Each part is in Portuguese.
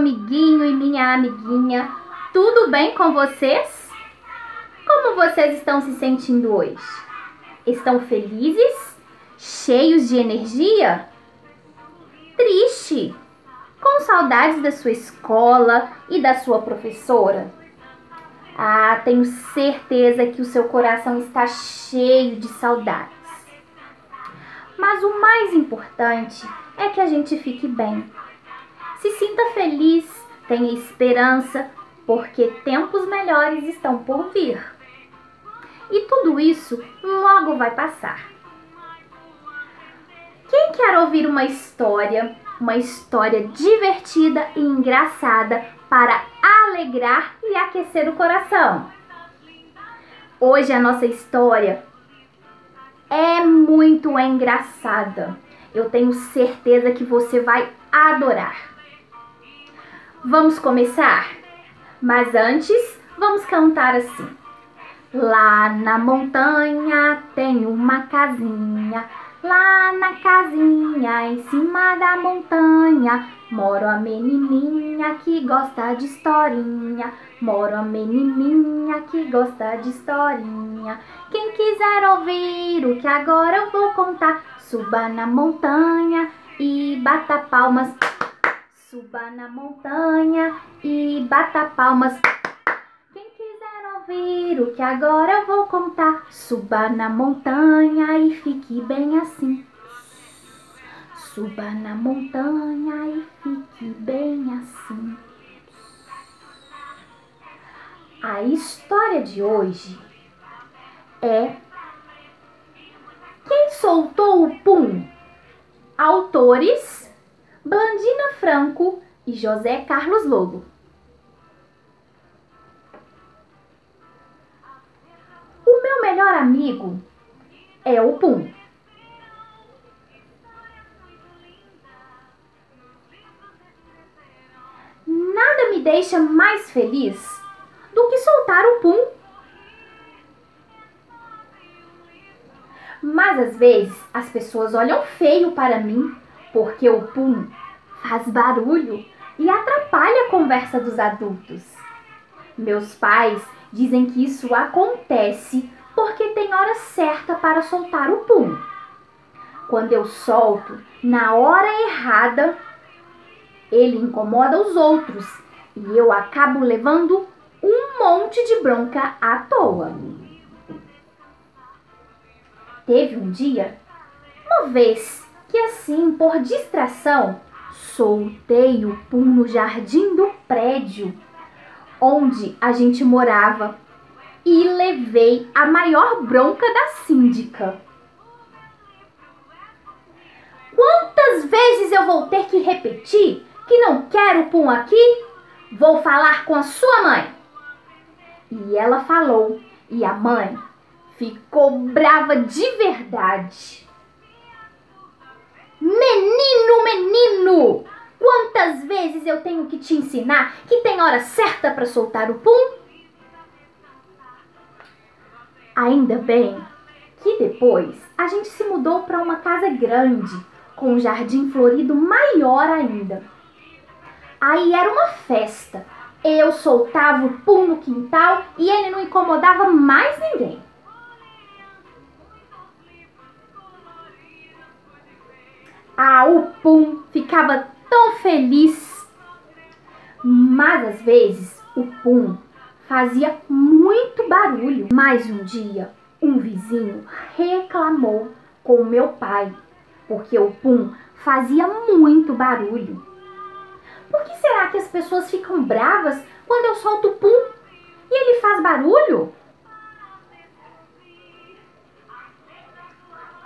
amiguinho e minha amiguinha, tudo bem com vocês? Como vocês estão se sentindo hoje? Estão felizes? Cheios de energia? Triste? Com saudades da sua escola e da sua professora? Ah, tenho certeza que o seu coração está cheio de saudades. Mas o mais importante é que a gente fique bem. Se sinta feliz, tenha esperança, porque tempos melhores estão por vir. E tudo isso logo vai passar. Quem quer ouvir uma história, uma história divertida e engraçada para alegrar e aquecer o coração? Hoje a nossa história é muito engraçada. Eu tenho certeza que você vai adorar. Vamos começar? Mas antes, vamos cantar assim. Lá na montanha tem uma casinha, lá na casinha em cima da montanha mora a menininha que gosta de historinha. Mora a menininha que gosta de historinha. Quem quiser ouvir o que agora eu vou contar, suba na montanha e bata palmas. Suba na montanha e bata palmas. Quem quiser ouvir o que agora eu vou contar, suba na montanha e fique bem assim. Suba na montanha e fique bem assim. A história de hoje é Quem soltou o pum? Autores Blandina Franco e José Carlos Lobo. O meu melhor amigo é o Pum. Nada me deixa mais feliz do que soltar o pum. Mas às vezes as pessoas olham feio para mim porque o pum faz barulho e atrapalha a conversa dos adultos. Meus pais dizem que isso acontece porque tem hora certa para soltar o pum. Quando eu solto na hora errada, ele incomoda os outros e eu acabo levando um monte de bronca à toa. Teve um dia, uma vez, que assim, por distração, soltei o pum no jardim do prédio onde a gente morava e levei a maior bronca da síndica. Quantas vezes eu vou ter que repetir que não quero pum aqui? Vou falar com a sua mãe. E ela falou, e a mãe ficou brava de verdade. Menino, menino! Quantas vezes eu tenho que te ensinar que tem hora certa para soltar o pum? Ainda bem que depois a gente se mudou para uma casa grande, com um jardim florido maior ainda. Aí era uma festa eu soltava o pum no quintal e ele não incomodava mais ninguém. Ah, o pum ficava tão feliz. Mas às vezes o pum fazia muito barulho. Mais um dia, um vizinho reclamou com meu pai, porque o pum fazia muito barulho. Por que será que as pessoas ficam bravas quando eu solto o pum e ele faz barulho?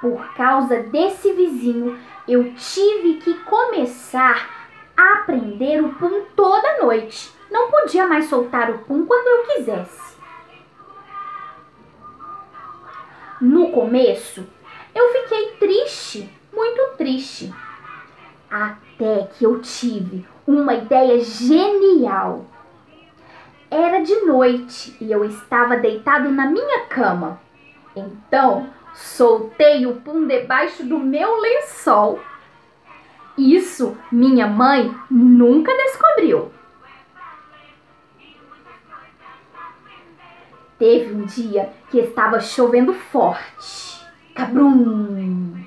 Por causa desse vizinho, eu tive que começar a aprender o pum toda noite. Não podia mais soltar o pum quando eu quisesse. No começo, eu fiquei triste, muito triste. Até que eu tive uma ideia genial. Era de noite e eu estava deitado na minha cama. Então, soltei o pum debaixo do meu lençol. Isso minha mãe nunca descobriu. Teve um dia que estava chovendo forte. Cabrum!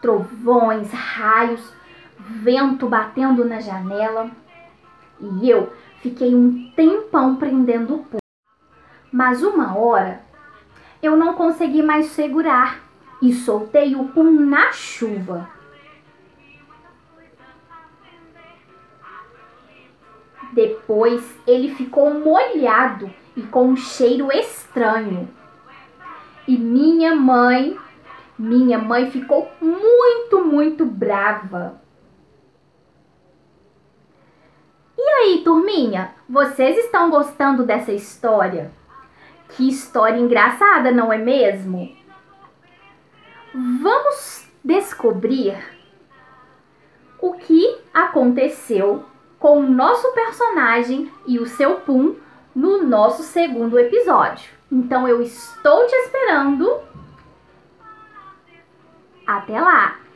Trovões, raios, vento batendo na janela. E eu fiquei um tempão prendendo o pulso. Mas uma hora eu não consegui mais segurar e soltei o pum na chuva. Depois ele ficou molhado e com um cheiro estranho. E minha mãe, minha mãe ficou muito, muito brava. E aí, turminha, vocês estão gostando dessa história? Que história engraçada, não é mesmo? Vamos descobrir o que aconteceu com o nosso personagem e o seu Pum no nosso segundo episódio. Então eu estou te esperando. Até lá!